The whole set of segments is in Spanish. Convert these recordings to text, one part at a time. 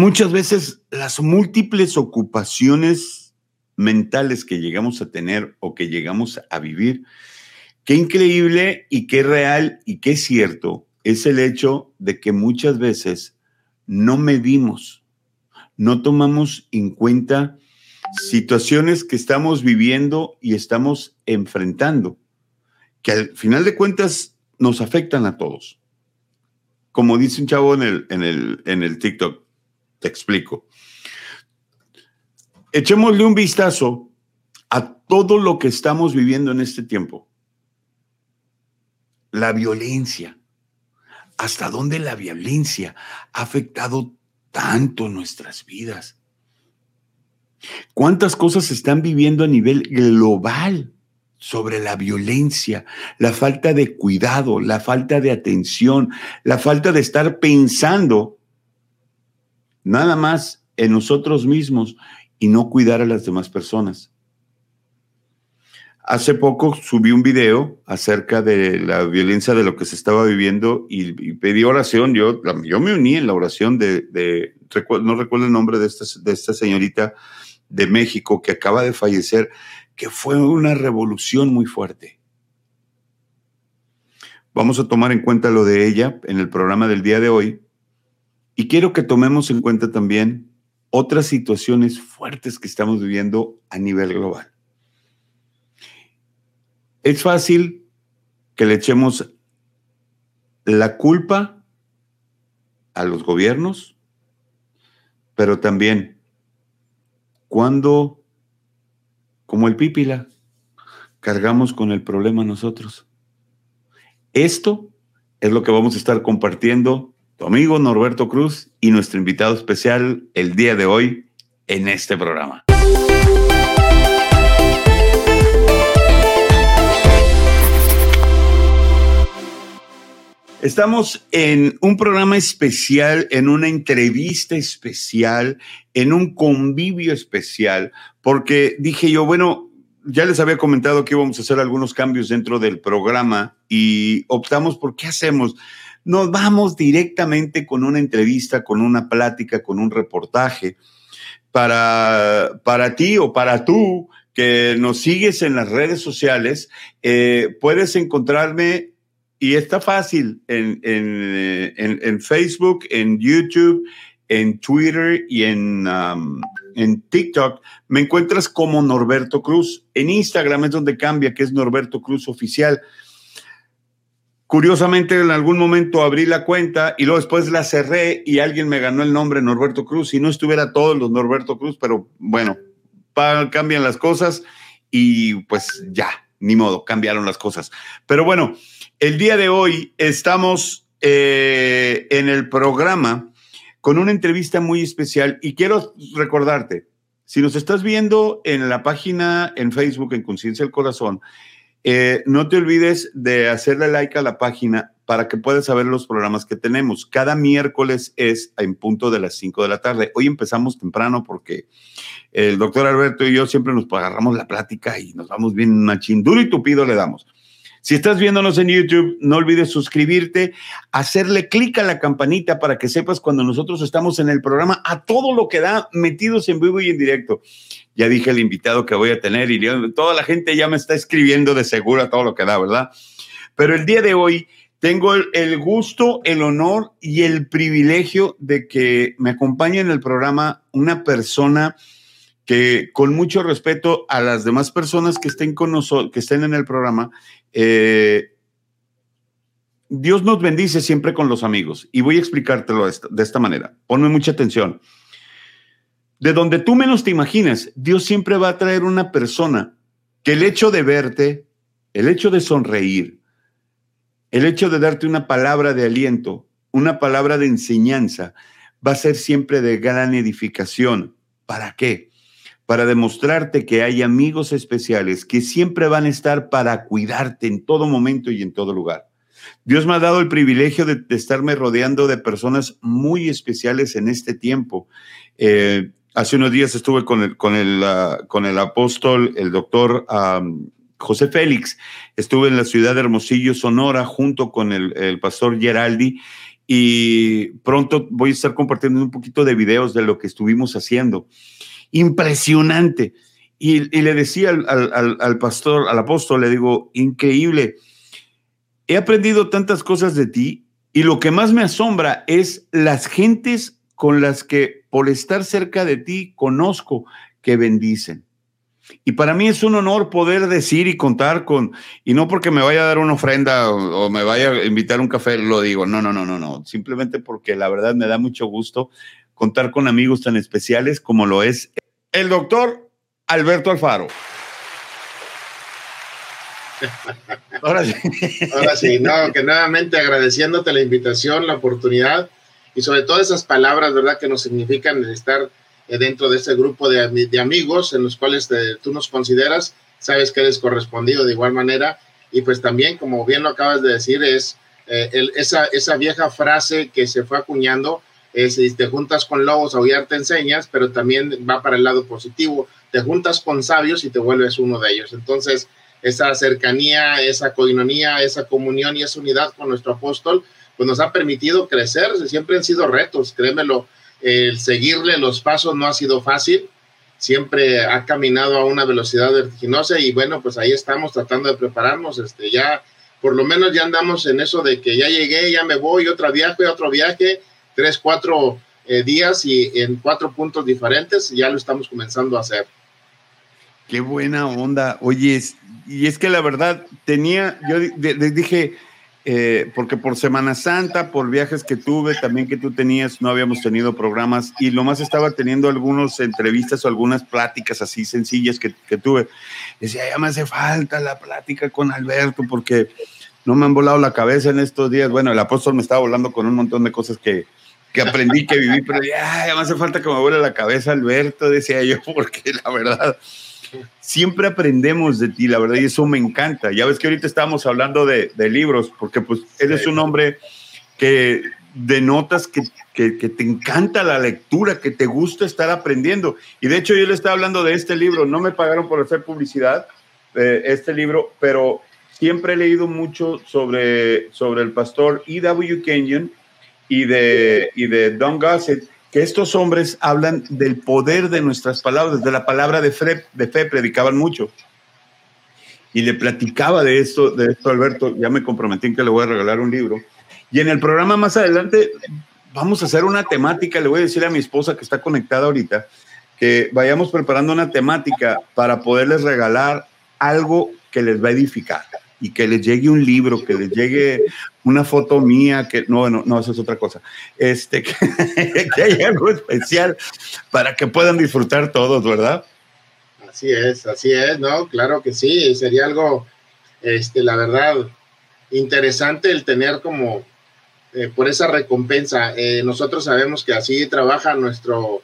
muchas veces las múltiples ocupaciones mentales que llegamos a tener o que llegamos a vivir, qué increíble y qué real y qué cierto es el hecho de que muchas veces no medimos, no tomamos en cuenta situaciones que estamos viviendo y estamos enfrentando, que al final de cuentas nos afectan a todos. Como dice un chavo en el, en el, en el TikTok, te explico. Echémosle un vistazo a todo lo que estamos viviendo en este tiempo. La violencia. ¿Hasta dónde la violencia ha afectado tanto nuestras vidas? ¿Cuántas cosas se están viviendo a nivel global sobre la violencia, la falta de cuidado, la falta de atención, la falta de estar pensando nada más en nosotros mismos y no cuidar a las demás personas. Hace poco subí un video acerca de la violencia de lo que se estaba viviendo y, pedí oración. Yo, yo me uní en la oración de, no recuerdo el nombre de esta, de esta señorita de México que acaba de fallecer, que fue una revolución muy fuerte. Vamos a tomar en cuenta lo de ella en el programa del día de hoy y quiero que tomemos en cuenta también otras situaciones fuertes que estamos viviendo a nivel global. Es fácil que le echemos la culpa a los gobiernos, pero también cuando, como el pípila, cargamos con el problema nosotros. Esto es lo que vamos a estar compartiendo tu amigo Norberto Cruz y nuestro invitado especial el día de hoy en este programa. Estamos en un programa especial, en una entrevista especial, en un convivio especial, porque dije yo, bueno, ya les había comentado que íbamos a hacer algunos cambios dentro del programa y optamos por qué hacemos nos vamos directamente con una entrevista, con una plática, con un reportaje para, para ti o para tú que nos sigues en las redes sociales. Eh, puedes encontrarme y está fácil en, en, Facebook, en YouTube, en Twitter y en, um, en TikTok. Me encuentras como Norberto Cruz. En Instagram es donde cambia, que es Norberto Cruz Oficial. Curiosamente, en algún momento abrí la cuenta y luego después la cerré y alguien me ganó el nombre Norberto Cruz. y no estuviera todos los Norberto Cruz, pero bueno, cambian las cosas y pues ya, ni modo, cambiaron las cosas. Pero bueno, el día de hoy estamos eh, en el programa con una entrevista muy especial y quiero recordarte, si nos estás viendo en la página en Facebook, en Conciencia del Corazón, eh, no te olvides de hacerle like a la página para que puedas saber los programas que tenemos. Cada miércoles es en punto de las 5 de la tarde. Hoy empezamos temprano porque el doctor Alberto y yo siempre nos agarramos la plática y nos vamos bien machín. Duro y tupido le damos. Si estás viéndonos en YouTube, no olvides suscribirte, hacerle clic a la campanita para que sepas cuando nosotros estamos en el programa a todo lo que da metidos en vivo y en directo ya dije el invitado que voy a tener y toda la gente ya me está escribiendo de seguro todo lo que da, ¿verdad? Pero el día de hoy tengo el, gusto, el honor y el privilegio de que me acompañe en el programa una persona que con mucho respeto a las demás personas que estén con nosotros, que estén en el programa, eh, Dios nos bendice siempre con los amigos y voy a explicártelo de esta manera. Ponme mucha atención de donde tú menos te imaginas, Dios siempre va a traer una persona que el hecho de verte, el hecho de sonreír, el hecho de darte una palabra de aliento, una palabra de enseñanza, va a ser siempre de gran edificación. ¿Para qué? Para demostrarte que hay amigos especiales que siempre van a estar para cuidarte en todo momento y en todo lugar. Dios me ha dado el privilegio de, estarme rodeando de personas muy especiales en este tiempo. Eh, Hace unos días estuve con el, con el, ah, con el apóstol, el doctor José Félix. Estuve en la ciudad de Hermosillo, Sonora, junto con el, pastor Geraldi. y pronto voy a estar compartiendo un poquito de videos de lo que estuvimos haciendo. Impresionante. Y, le decía al, pastor, al apóstol, le digo, increíble. He aprendido tantas cosas de ti y lo que más me asombra es las gentes con las que por estar cerca de ti conozco que bendicen. Y para mí es un honor poder decir y contar con, y no porque me vaya a dar una ofrenda o, me vaya a invitar un café, lo digo, no, no, no, no, no, simplemente porque la verdad me da mucho gusto contar con amigos tan especiales como lo es el doctor Alberto Alfaro. Ahora sí. Ahora sí, no, que nuevamente agradeciéndote la invitación, la oportunidad y sobre todo esas palabras, ¿verdad?, que nos significan estar eh, dentro de este grupo de, de amigos en los cuales tú nos consideras, sabes que eres correspondido de igual manera. Y pues también, como bien lo acabas de decir, es eh, esa, esa vieja frase que se fue acuñando, es si te juntas con lobos, aullar te enseñas, pero también va para el lado positivo, te juntas con sabios y te vuelves uno de ellos. Entonces, esa cercanía, esa coinonía, esa comunión y esa unidad con nuestro apóstol, pues nos ha permitido crecer, siempre han sido retos, créemelo, el seguirle los pasos no ha sido fácil, siempre ha caminado a una velocidad vertiginosa y bueno, pues ahí estamos tratando de prepararnos, este, ya por lo menos ya andamos en eso de que ya llegué, ya me voy, otro viaje, otro viaje, tres, cuatro eh, días y en cuatro puntos diferentes, ya lo estamos comenzando a hacer. Qué buena onda. Oye, y es que la verdad tenía, yo dije, eh, porque por Semana Santa, por viajes que tuve, también que tú tenías, no habíamos tenido programas y lo más estaba teniendo algunas entrevistas o algunas pláticas así sencillas que, que tuve. Decía, ya me hace falta la plática con Alberto porque no me han volado la cabeza en estos días. Bueno, el apóstol me estaba volando con un montón de cosas que, que aprendí, que viví, pero ya, ya me hace falta que me vuele la cabeza Alberto, decía yo, porque la verdad siempre aprendemos de ti, la verdad, y eso me encanta. Ya ves que ahorita estábamos hablando de, libros, porque pues eres un hombre que denotas que, que, te encanta la lectura, que te gusta estar aprendiendo. Y de hecho yo le estaba hablando de este libro, no me pagaron por hacer publicidad, eh, este libro, pero siempre he leído mucho sobre, sobre el pastor E.W. Kenyon y de, y de Don Gossett que estos hombres hablan del poder de nuestras palabras, de la palabra de fe, de fe predicaban mucho. Y le platicaba de esto, de esto Alberto, ya me comprometí en que le voy a regalar un libro. Y en el programa más adelante vamos a hacer una temática, le voy a decir a mi esposa que está conectada ahorita, que vayamos preparando una temática para poderles regalar algo que les va a edificar y que les llegue un libro, que les llegue una foto mía, que no, no, no, eso es otra cosa. Este, que, que haya algo especial para que puedan disfrutar todos, ¿verdad? Así es, así es, ¿no? Claro que sí, sería algo, este, la verdad, interesante el tener como eh, por esa recompensa. Eh, nosotros sabemos que así trabaja nuestro,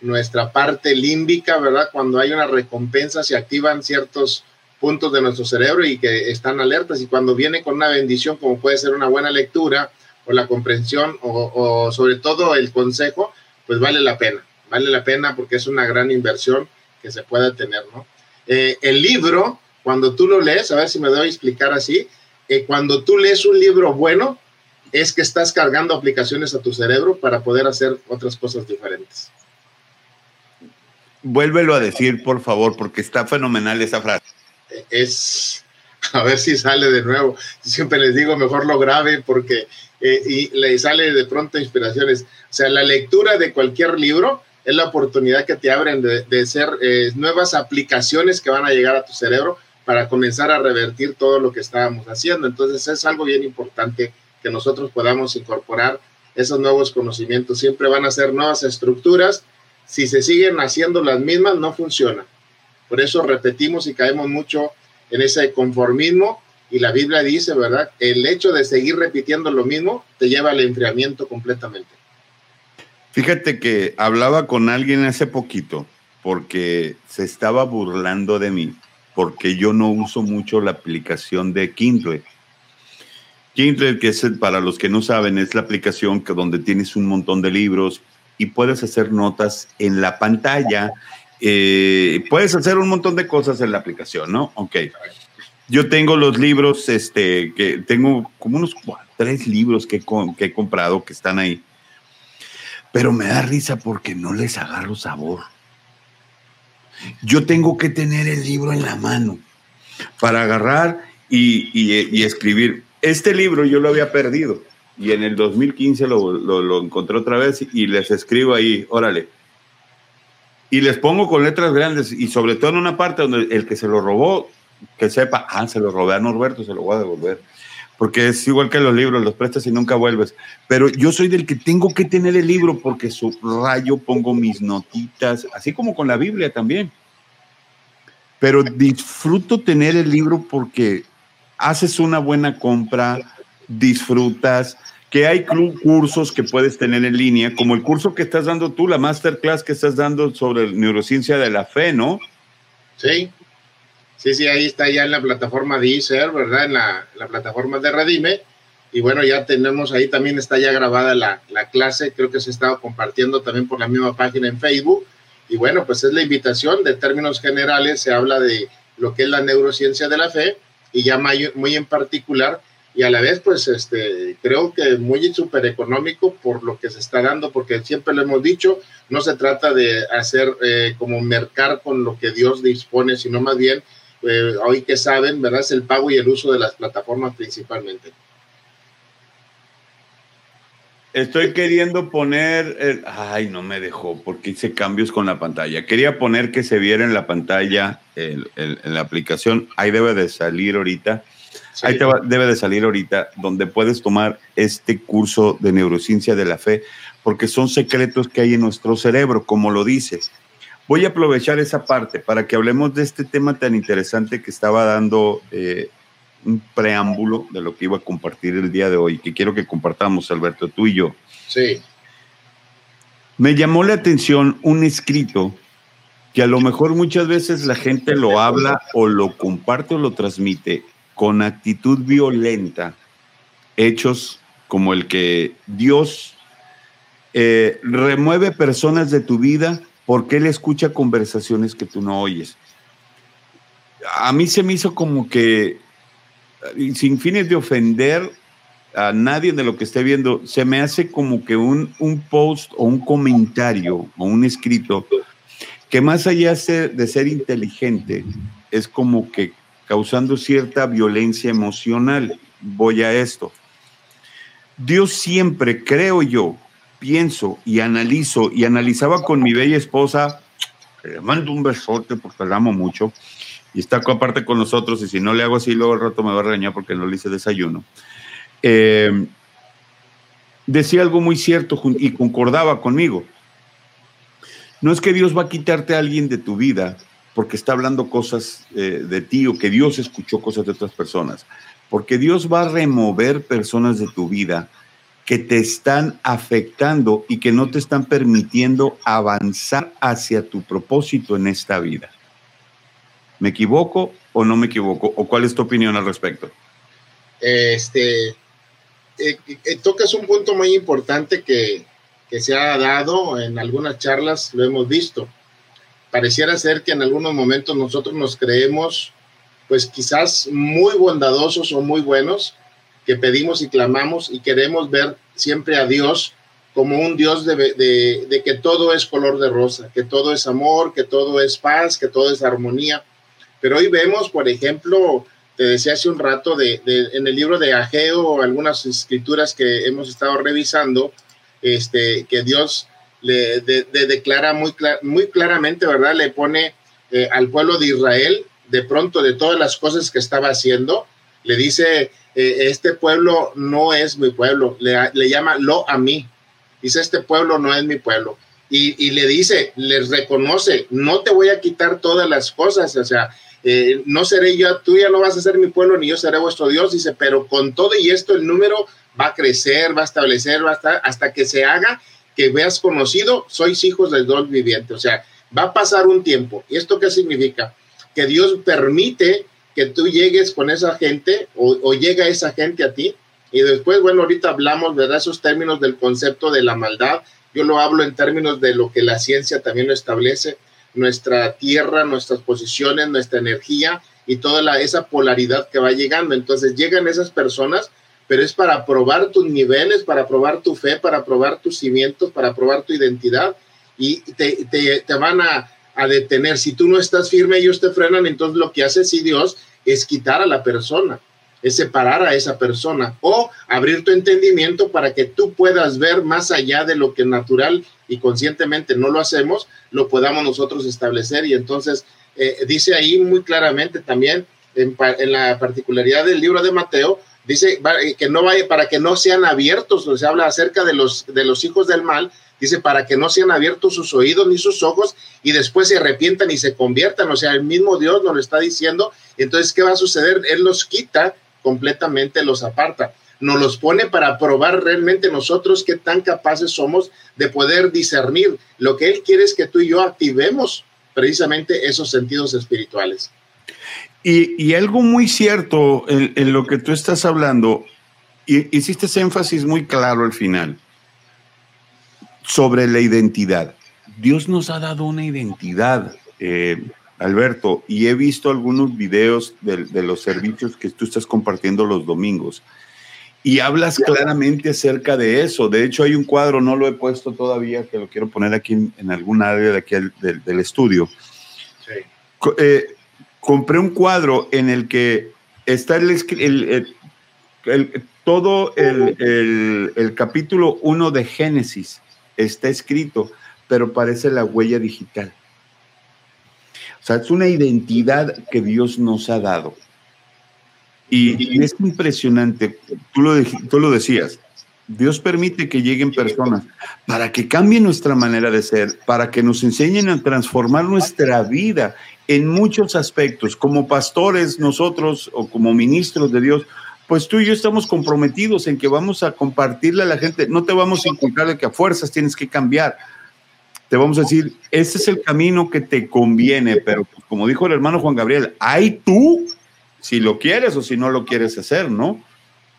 nuestra parte límbica, ¿verdad? Cuando hay una recompensa se activan ciertos puntos de nuestro cerebro y que están alertas y cuando viene con una bendición como puede ser una buena lectura o la comprensión o, sobre todo el consejo, pues vale la pena, vale la pena porque es una gran inversión que se pueda tener, ¿no? Eh, el libro, cuando tú lo lees, a ver si me doy a explicar así, eh, cuando tú lees un libro bueno, es que estás cargando aplicaciones a tu cerebro para poder hacer otras cosas diferentes. Vuélvelo a decir, por favor, porque está fenomenal esa frase es, a ver si sale de nuevo. Siempre les digo, mejor lo grabe porque eh, y le sale de pronto inspiraciones. O sea, la lectura de cualquier libro es la oportunidad que te abren de, de ser eh, nuevas aplicaciones que van a llegar a tu cerebro para comenzar a revertir todo lo que estábamos haciendo. Entonces es algo bien importante que nosotros podamos incorporar esos nuevos conocimientos. Siempre van a ser nuevas estructuras. Si se siguen haciendo las mismas, no funciona. Por eso repetimos y caemos mucho en ese conformismo y la Biblia dice, ¿verdad? El hecho de seguir repitiendo lo mismo te lleva al enfriamiento completamente. Fíjate que hablaba con alguien hace poquito porque se estaba burlando de mí porque yo no uso mucho la aplicación de Kindle. Kindle, que es para los que no saben, es la aplicación que donde tienes un montón de libros y puedes hacer notas en la pantalla eh, puedes hacer un montón de cosas en la aplicación, ¿no? Ok. Yo tengo los libros, este, que tengo como unos tres libros que, que he comprado que están ahí. Pero me da risa porque no les agarro sabor. Yo tengo que tener el libro en la mano para agarrar y, y, escribir. Este libro yo lo había perdido y en el 2015 lo, lo, lo, encontré otra vez y les escribo ahí, órale. Y les pongo con letras grandes y sobre todo en una parte donde el que se lo robó, que sepa, ah, se lo robé a Norberto, se lo voy a devolver. Porque es igual que los libros, los prestas y nunca vuelves. Pero yo soy del que tengo que tener el libro porque subrayo, pongo mis notitas, así como con la Biblia también. Pero disfruto tener el libro porque haces una buena compra, disfrutas, que hay cursos que puedes tener en línea, como el curso que estás dando tú, la masterclass que estás dando sobre neurociencia de la fe, ¿no? Sí, sí, sí, ahí está ya en la plataforma de ICER, ¿verdad? En la, plataforma de Redime. Y bueno, ya tenemos ahí también está ya grabada la, la clase, creo que se ha estado compartiendo también por la misma página en Facebook. Y bueno, pues es la invitación, de términos generales se habla de lo que es la neurociencia de la fe y ya muy en particular y a la vez, pues, este, creo que muy súper económico por lo que se está dando, porque siempre lo hemos dicho, no se trata de hacer eh, como mercar con lo que Dios dispone, sino más bien, eh, hoy que saben, ¿verdad? Es el pago y el uso de las plataformas principalmente. Estoy queriendo poner, el, ay, no me dejó porque hice cambios con la pantalla. Quería poner que se viera en la pantalla en la aplicación. Ahí debe de salir ahorita Ahí te debe de salir ahorita donde puedes tomar este curso de neurociencia de la fe, porque son secretos que hay en nuestro cerebro, como lo dices. Voy a aprovechar esa parte para que hablemos de este tema tan interesante que estaba dando eh, un preámbulo de lo que iba a compartir el día de hoy, que quiero que compartamos, Alberto, tú y yo. Sí. Me llamó la atención un escrito que a lo mejor muchas veces la gente lo habla o lo comparte o lo transmite con actitud violenta hechos como el que Dios eh, remueve personas de tu vida porque Él escucha conversaciones que tú no oyes. A mí se me hizo como que, sin fines de ofender a nadie de lo que esté viendo, se me hace como que un, un post o un comentario o un escrito que más allá de ser inteligente, es como que causando cierta violencia emocional. Voy a esto. Dios siempre, creo yo, pienso y analizo y analizaba con mi bella esposa, le mando un besote porque la amo mucho y está aparte con nosotros y si no le hago así luego el rato me va a regañar porque no le hice desayuno. Eh, decía algo muy cierto y concordaba conmigo. No es que Dios va a quitarte a alguien de tu vida, porque está hablando cosas eh, de ti o que Dios escuchó cosas de otras personas. Porque Dios va a remover personas de tu vida que te están afectando y que no te están permitiendo avanzar hacia tu propósito en esta vida. ¿Me equivoco o no me equivoco? ¿O cuál es tu opinión al respecto? Este, eh, eh, tocas un punto muy importante que, que se ha dado en algunas charlas, lo hemos visto pareciera ser que en algunos momentos nosotros nos creemos, pues quizás muy bondadosos o muy buenos, que pedimos y clamamos y queremos ver siempre a Dios como un Dios de, de, que todo es color de rosa, que todo es amor, que todo es paz, que todo es armonía. Pero hoy vemos, por ejemplo, te decía hace un rato, de, en el libro de Ageo, algunas escrituras que hemos estado revisando, este, que Dios le declara muy, muy claramente, ¿verdad? Le pone eh, al pueblo de Israel, de pronto de todas las cosas que estaba haciendo, le dice, eh, este pueblo no es mi pueblo, le, llama lo a mí, dice, este pueblo no es mi pueblo. Y, le dice, les reconoce, no te voy a quitar todas las cosas, o sea, eh, no seré yo, tú ya no vas a ser mi pueblo, ni yo seré vuestro Dios, dice, pero con todo y esto el número va a crecer, va a establecer, va a estar hasta que se haga que veas conocido, sois hijos del Dios viviente. O sea, va a pasar un tiempo. ¿Y esto qué significa? Que Dios permite que tú llegues con esa gente o, llega esa gente a ti. Y después, bueno, ahorita hablamos, ¿verdad? Esos términos del concepto de la maldad. Yo lo hablo en términos de lo que la ciencia también lo establece. Nuestra tierra, nuestras posiciones, nuestra energía y toda esa polaridad que va llegando. Entonces llegan esas personas, pero es para probar tus niveles, para probar tu fe, para probar tus cimientos, para probar tu identidad y te, te, te van a, a, detener. Si tú no estás firme, ellos te frenan, entonces lo que hace sí Dios es quitar a la persona, es separar a esa persona o abrir tu entendimiento para que tú puedas ver más allá de lo que natural y conscientemente no lo hacemos, lo podamos nosotros establecer y entonces eh, dice ahí muy claramente también en, la particularidad del libro de Mateo, dice eh, que no vaya para que no sean abiertos, se habla acerca de los, de los hijos del mal, dice para que no sean abiertos sus oídos ni sus ojos y después se arrepientan y se conviertan, o sea, el mismo Dios nos lo está diciendo, entonces, ¿qué va a suceder? Él los quita completamente, los aparta, nos los pone para probar realmente nosotros qué tan capaces somos de poder discernir. Lo que Él quiere es que tú y yo activemos precisamente esos sentidos espirituales. Y, algo muy cierto en, lo que tú estás hablando, hiciste ese énfasis muy claro al final sobre la identidad. Dios nos ha dado una identidad, eh, Alberto, y he visto algunos videos de, de, los servicios que tú estás compartiendo los domingos. Y hablas claramente acerca de eso. De hecho, hay un cuadro, no lo he puesto todavía, que lo quiero poner aquí en, en algún área de aquí del, estudio. Eh, compré un cuadro en el que está el, todo el, capítulo 1 de Génesis está escrito, pero parece la huella digital. O sea, es una identidad que Dios nos ha dado. Y, es impresionante, tú lo, tú lo decías, Dios permite que lleguen personas para que cambien nuestra manera de ser, para que nos enseñen a transformar nuestra vida en muchos aspectos. Como pastores nosotros o como ministros de Dios, pues tú y yo estamos comprometidos en que vamos a compartirle a la gente. No te vamos a inculcar de que a fuerzas tienes que cambiar. Te vamos a decir, ese es el camino que te conviene, pero pues, como dijo el hermano Juan Gabriel, hay tú si lo quieres o si no lo quieres hacer, ¿no?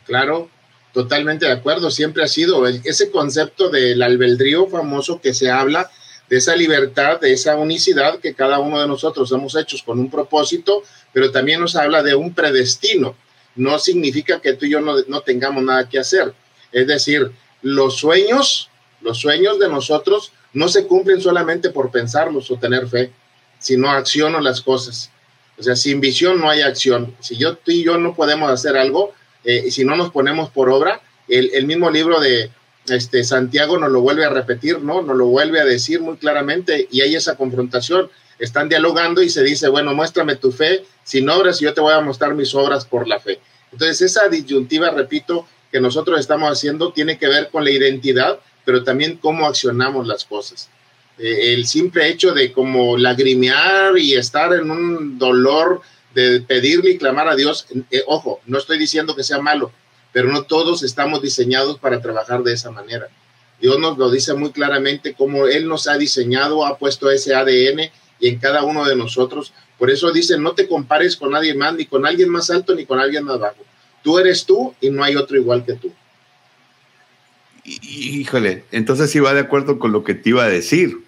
Claro, totalmente de acuerdo. Siempre ha sido ese concepto del albedrío famoso que se habla de esa libertad, de esa unicidad que cada uno de nosotros hemos hecho con un propósito, pero también nos habla de un predestino. No significa que tú y yo no, no tengamos nada que hacer. Es decir, los sueños, los sueños de nosotros no se cumplen solamente por pensarlos o tener fe, sino acciono las cosas. O sea, sin visión no hay acción. Si yo, tú y yo no podemos hacer algo, eh, si no nos ponemos por obra, el, mismo libro de este, Santiago nos lo vuelve a repetir, ¿no? Nos lo vuelve a decir muy claramente y hay esa confrontación. Están dialogando y se dice, bueno, muéstrame tu fe sin obras y yo te voy a mostrar mis obras por la fe. Entonces, esa disyuntiva, repito, que nosotros estamos haciendo tiene que ver con la identidad, pero también cómo accionamos las cosas. Eh, el simple hecho de como lagrimear y estar en un dolor de pedirle y clamar a Dios, eh, ojo, no estoy diciendo que sea malo, pero no todos estamos diseñados para trabajar de esa manera. Dios nos lo dice muy claramente como Él nos ha diseñado, ha puesto ese ADN y en cada uno de nosotros. Por eso dice, no te compares con nadie más, ni con alguien más alto, ni con alguien más bajo. Tú eres tú y no hay otro igual que tú. Híjole, entonces sí va de acuerdo con lo que te iba a decir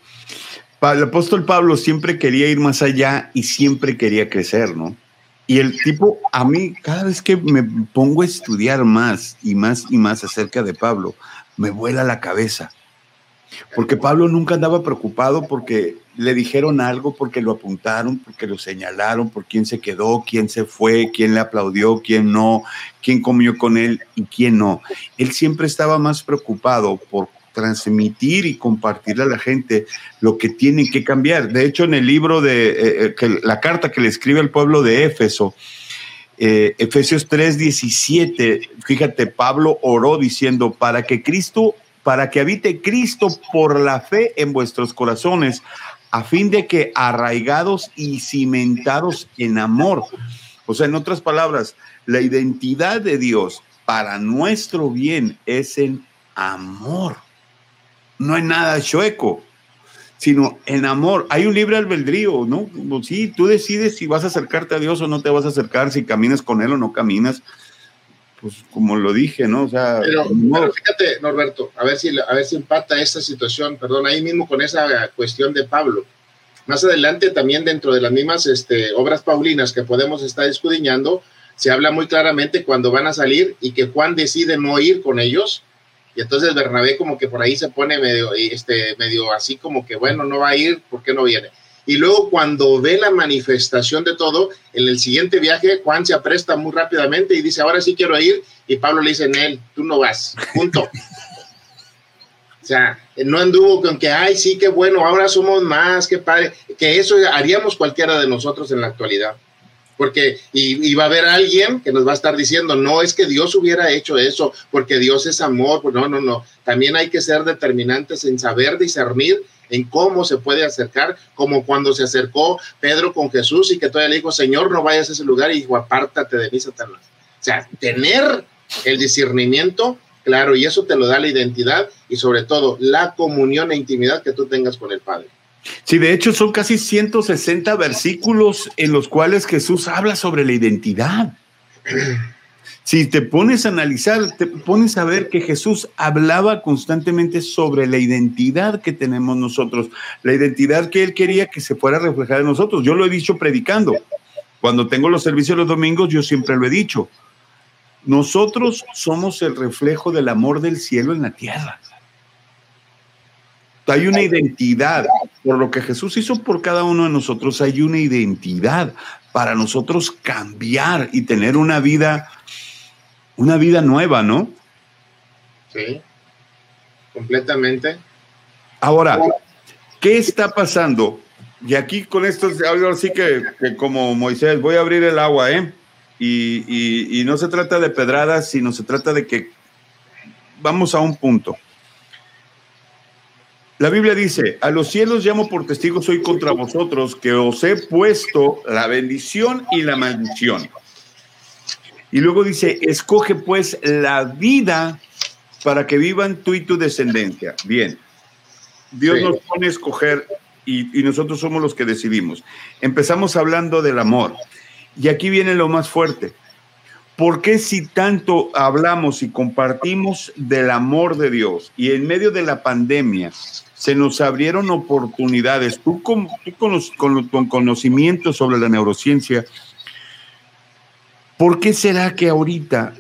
el apóstol Pablo siempre quería ir más allá y siempre quería crecer, ¿no? Y el tipo, a mí, cada vez que me pongo a estudiar más y más y más acerca de Pablo, me vuela la cabeza. Porque Pablo nunca andaba preocupado porque le dijeron algo, porque lo apuntaron, porque lo señalaron, por quién se quedó, quién se fue, quién le aplaudió, quién no, quién comió con él y quién no. Él siempre estaba más preocupado por transmitir y compartirle a la gente lo que tienen que cambiar. De hecho, en el libro de eh, eh, que, la carta que le escribe al pueblo de Éfeso, eh, Efesios 3, 17, fíjate, Pablo oró diciendo, para que Cristo, para que habite Cristo por la fe en vuestros corazones, a fin de que arraigados y cimentados en amor. O sea, en otras palabras, la identidad de Dios para nuestro bien es en amor no hay nada chueco, sino en amor. Hay un libre albedrío, ¿no? Sí, tú decides si vas a acercarte a Dios o no te vas a acercar, si caminas con Él o no caminas. Pues como lo dije, ¿no? O sea, pero, fíjate, Norberto, a ver si a ver si empata esta situación, perdón, ahí mismo con esa cuestión de Pablo. Más adelante también dentro de las mismas este, obras paulinas que podemos estar escudriñando, se habla muy claramente cuando van a salir y que Juan decide no ir con ellos. Y entonces Bernabé como que por ahí se pone medio, este, medio así como que, bueno, no va a ir, ¿por qué no viene? Y luego cuando ve la manifestación de todo, en el siguiente viaje, Juan se apresta muy rápidamente y dice, ahora sí quiero ir. Y Pablo le dice, él, tú no vas, punto. o sea, no anduvo con que, ay, sí, qué bueno, ahora somos más, qué padre, que eso haríamos cualquiera de nosotros en la actualidad. Porque y, va a haber alguien que nos va a estar diciendo, no es que Dios hubiera hecho eso, porque Dios es amor, no, no, no. También hay que ser determinantes en saber discernir en cómo se puede acercar, como cuando se acercó Pedro con Jesús y que todavía le dijo, Señor, no vayas a ese lugar y dijo, apártate de mí, Satanás. O sea, tener el discernimiento, claro, y eso te lo da la identidad y sobre todo la comunión e intimidad que tú tengas con el Padre. Sí, de hecho son casi 160 versículos en los cuales Jesús habla sobre la identidad. Si te pones a analizar, te pones a ver que Jesús hablaba constantemente sobre la identidad que tenemos nosotros, la identidad que él quería que se fuera reflejada en nosotros. Yo lo he dicho predicando. Cuando tengo los servicios los domingos, yo siempre lo he dicho. Nosotros somos el reflejo del amor del cielo en la tierra. Hay una identidad. Por lo que Jesús hizo por cada uno de nosotros, hay una identidad para nosotros cambiar y tener una vida una vida nueva, ¿no? Sí, completamente. Ahora, ¿qué está pasando? Y aquí con esto hablo así que, como Moisés, voy a abrir el agua, ¿eh? Y, y, no se trata de pedradas, sino se trata de que vamos a un punto. La Biblia dice, a los cielos llamo por testigos hoy contra vosotros, que os he puesto la bendición y la maldición. Y luego dice, escoge pues la vida para que vivan tú y tu descendencia. Bien, Dios nos pone a escoger y, y, nosotros somos los que decidimos. Empezamos hablando del amor. Y aquí viene lo más fuerte. ¿Por qué si tanto hablamos y compartimos del amor de Dios y en medio de la pandemia se nos abrieron oportunidades? Tú con, con, con conocimiento sobre la neurociencia, ¿Por qué será que ahorita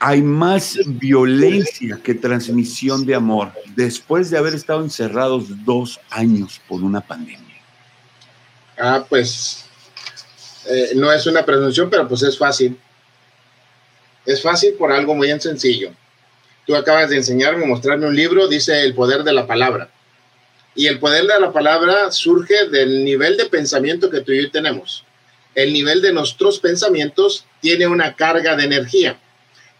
hay más violencia que transmisión de amor después de haber estado encerrados dos años por una pandemia? Ah, pues eh, no es una presunción, pero pues es fácil. Es fácil por algo muy sencillo. Tú acabas de enseñarme, mostrarme un libro, dice el poder de la palabra. Y el poder de la palabra surge del nivel de pensamiento que tú y yo tenemos el nivel de nuestros pensamientos tiene una carga de energía.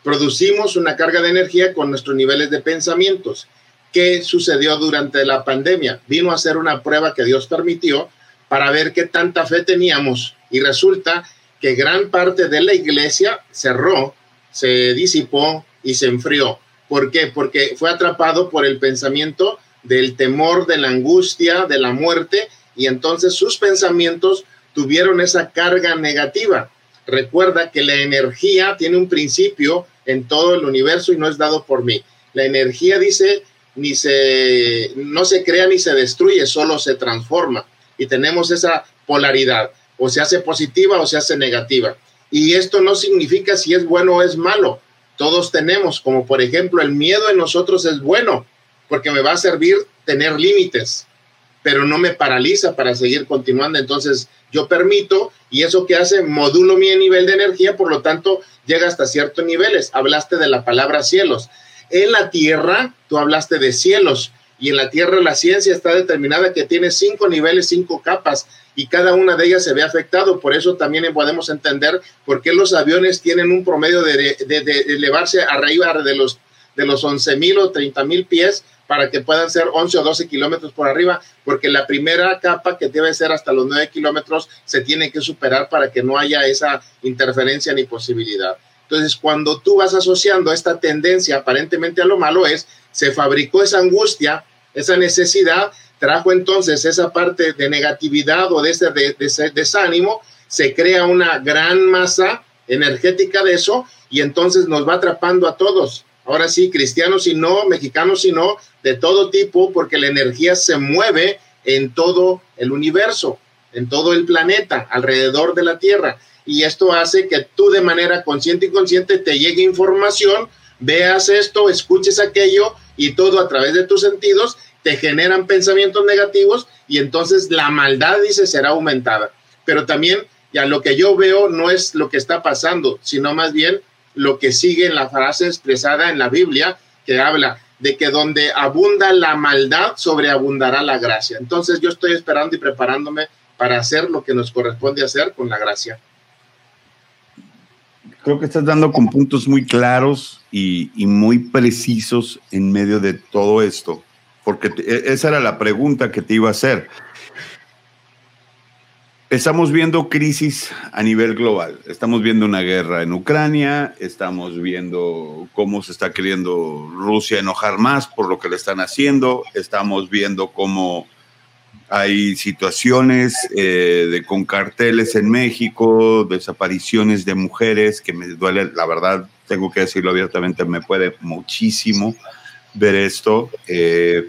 Producimos una carga de energía con nuestros niveles de pensamientos. ¿Qué sucedió durante la pandemia? Vino a ser una prueba que Dios permitió para ver qué tanta fe teníamos y resulta que gran parte de la iglesia cerró, se disipó y se enfrió. ¿Por qué? Porque fue atrapado por el pensamiento del temor, de la angustia, de la muerte y entonces sus pensamientos tuvieron esa carga negativa. Recuerda que la energía tiene un principio en todo el universo y no es dado por mí. La energía dice ni se no se crea ni se destruye, solo se transforma y tenemos esa polaridad, o se hace positiva o se hace negativa. Y esto no significa si es bueno o es malo. Todos tenemos, como por ejemplo, el miedo en nosotros es bueno, porque me va a servir tener límites, pero no me paraliza para seguir continuando. Entonces, yo permito y eso que hace, modulo mi nivel de energía, por lo tanto, llega hasta ciertos niveles. Hablaste de la palabra cielos. En la tierra, tú hablaste de cielos y en la tierra la ciencia está determinada que tiene cinco niveles, cinco capas y cada una de ellas se ve afectado. Por eso también podemos entender por qué los aviones tienen un promedio de, elevarse arriba de los, de los 11 mil o 30 mil pies para que puedan ser 11 o 12 kilómetros por arriba, porque la primera capa que debe ser hasta los 9 kilómetros se tiene que superar para que no haya esa interferencia ni posibilidad. Entonces, cuando tú vas asociando esta tendencia aparentemente a lo malo es, se fabricó esa angustia, esa necesidad, trajo entonces esa parte de negatividad o de ese, de, de desánimo, se crea una gran masa energética de eso y entonces nos va atrapando a todos ahora sí, cristianos y no, mexicanos y no, de todo tipo, porque la energía se mueve en todo el universo, en todo el planeta, alrededor de la Tierra. Y esto hace que tú de manera consciente y consciente te llegue información, veas esto, escuches aquello y todo a través de tus sentidos te generan pensamientos negativos y entonces la maldad, dice, será aumentada. Pero también, ya lo que yo veo no es lo que está pasando, sino más bien lo que sigue en la frase expresada en la Biblia, que habla de que donde abunda la maldad, sobreabundará la gracia. Entonces yo estoy esperando y preparándome para hacer lo que nos corresponde hacer con la gracia. Creo que estás dando con puntos muy claros y, y muy precisos en medio de todo esto porque e, esa era la pregunta que te iba a hacer. Estamos viendo crisis a nivel global. Estamos viendo una guerra en Ucrania, estamos viendo cómo se está queriendo Rusia enojar más por lo que le están haciendo, estamos viendo cómo hay situaciones eh, de, con carteles en México, desapariciones de mujeres, que me duele, la verdad, tengo que decirlo abiertamente, me puede muchísimo ver esto. Eh,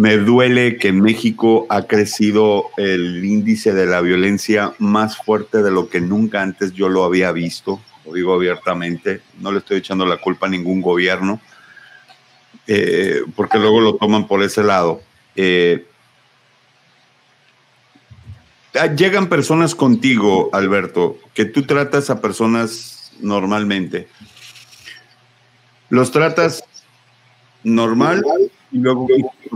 me duele que en México ha crecido el índice de la violencia más fuerte de lo que nunca antes yo lo había visto, lo digo abiertamente, no le estoy echando la culpa a ningún gobierno, eh, porque luego lo toman por ese lado. Eh, llegan personas contigo, Alberto, que tú tratas a personas normalmente. Los tratas normal y luego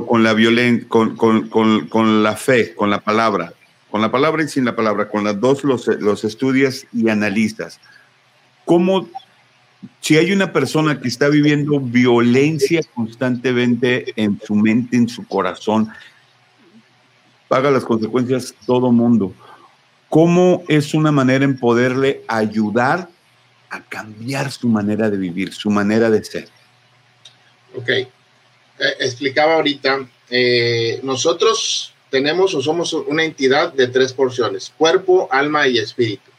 con la violencia, con, con, con, con, la fe, con la palabra, con la palabra y sin la palabra, con las dos los, los estudias y analizas. ¿Cómo, si hay una persona que está viviendo violencia constantemente en su mente, en su corazón, paga las consecuencias todo mundo? ¿Cómo es una manera en poderle ayudar a cambiar su manera de vivir, su manera de ser? Ok. Eh, explicaba ahorita, eh, nosotros tenemos o somos una entidad de tres porciones, cuerpo, alma y espíritu.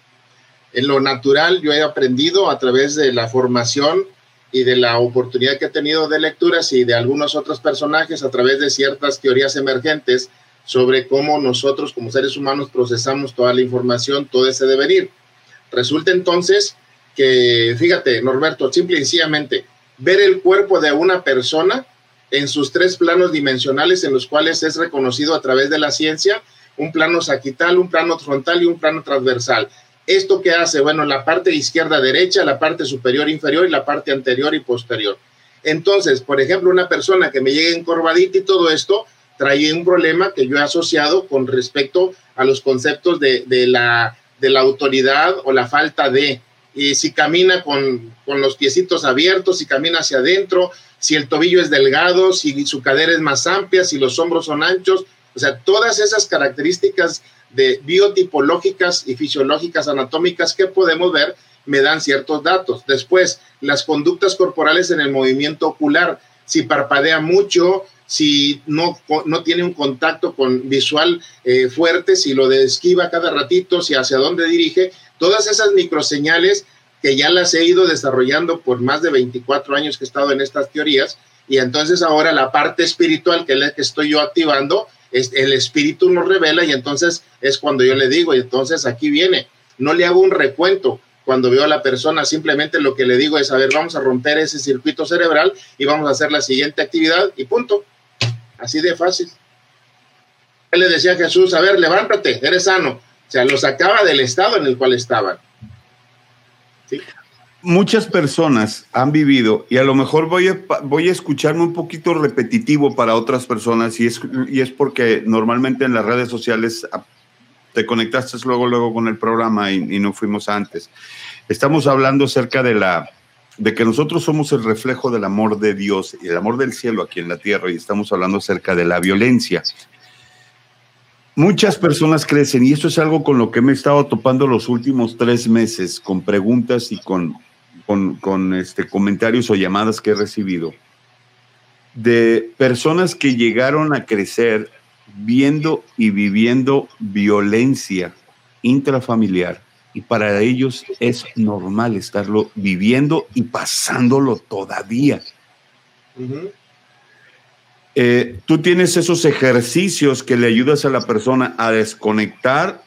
En lo natural yo he aprendido a través de la formación y de la oportunidad que he tenido de lecturas y de algunos otros personajes a través de ciertas teorías emergentes sobre cómo nosotros como seres humanos procesamos toda la información, todo ese devenir. Resulta entonces que, fíjate, Norberto, simple y sencillamente, ver el cuerpo de una persona en sus tres planos dimensionales en los cuales es reconocido a través de la ciencia, un plano saquital, un plano frontal y un plano transversal. ¿Esto qué hace? Bueno, la parte izquierda derecha, la parte superior inferior y la parte anterior y posterior. Entonces, por ejemplo, una persona que me llegue encorvadita y todo esto, trae un problema que yo he asociado con respecto a los conceptos de, de, la, de la autoridad o la falta de y si camina con, los piecitos abiertos, si camina hacia adentro, si el tobillo es delgado, si su cadera es más amplia, si los hombros son anchos, o sea, todas esas características de biotipológicas y fisiológicas anatómicas que podemos ver me dan ciertos datos. Después, las conductas corporales en el movimiento ocular, si parpadea mucho, si no, no tiene un contacto con visual eh, fuerte, si lo esquiva cada ratito, si hacia dónde dirige, Todas esas microseñales que ya las he ido desarrollando por más de 24 años que he estado en estas teorías, y entonces ahora la parte espiritual que que estoy yo activando, es, el espíritu nos revela y entonces es cuando yo le digo, y entonces aquí viene, no le hago un recuento, cuando veo a la persona, simplemente lo que le digo es, a ver, vamos a romper ese circuito cerebral y vamos a hacer la siguiente actividad y punto. Así de fácil. Él le decía a Jesús, a ver, levántate, eres sano. O sea, los sacaba del estado en el cual estaban. Muchas personas han vivido, y a lo mejor voy a, voy a escucharme un poquito repetitivo para otras personas, y es, y es porque normalmente en las redes sociales ah, te conectaste luego, luego con el programa y, no fuimos antes. Estamos hablando acerca de la, de que nosotros somos el reflejo del amor de Dios y el amor del cielo aquí en la tierra y estamos hablando acerca de la violencia. Muchas personas crecen y esto es algo con lo que me he estado topando los últimos tres meses, con preguntas y con, con, este, comentarios o llamadas que he recibido, de personas que llegaron a crecer viendo y viviendo violencia intrafamiliar y para ellos es normal estarlo viviendo y pasándolo todavía. eh, tú tienes esos ejercicios que le ayudas a la persona a desconectar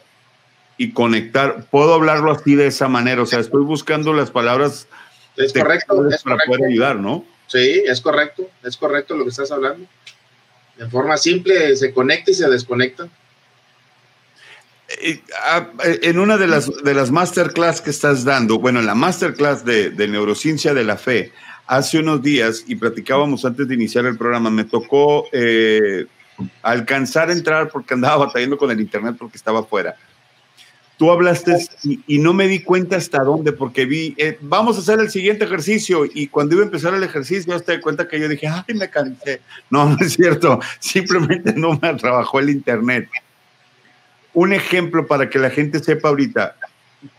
y conectar. Puedo hablarlo así de esa manera, o sea, estoy buscando las palabras es correcto, es para poder ayudar, ¿no? Sí, es correcto, es correcto lo que estás hablando. De forma simple se conecta y se desconecta. Eh, ah, en una de las, de las masterclass que estás dando, bueno, en la masterclass de, de neurociencia de la fe, hace unos días y platicábamos antes de iniciar el programa, me tocó eh, alcanzar a entrar porque andaba batallando con el internet porque estaba afuera. Tú hablaste y, no me di cuenta hasta dónde, porque vi, eh, vamos a hacer el siguiente ejercicio. Y cuando iba a empezar el ejercicio, hasta di cuenta que yo dije, ay, me cansé. No, no es cierto, simplemente no me trabajó el internet. Un ejemplo para que la gente sepa ahorita,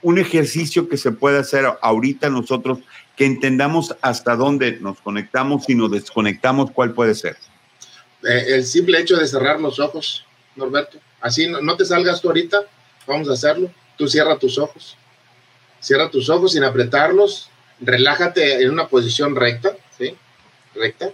un ejercicio que se puede hacer ahorita nosotros que entendamos hasta dónde nos conectamos y nos desconectamos, ¿cuál puede ser? Eh, el simple hecho de cerrar los ojos, Norberto. Así no, te salgas tú ahorita, vamos a hacerlo. Tú cierra tus ojos. Cierra tus ojos sin apretarlos. Relájate en una posición recta, ¿sí? Recta.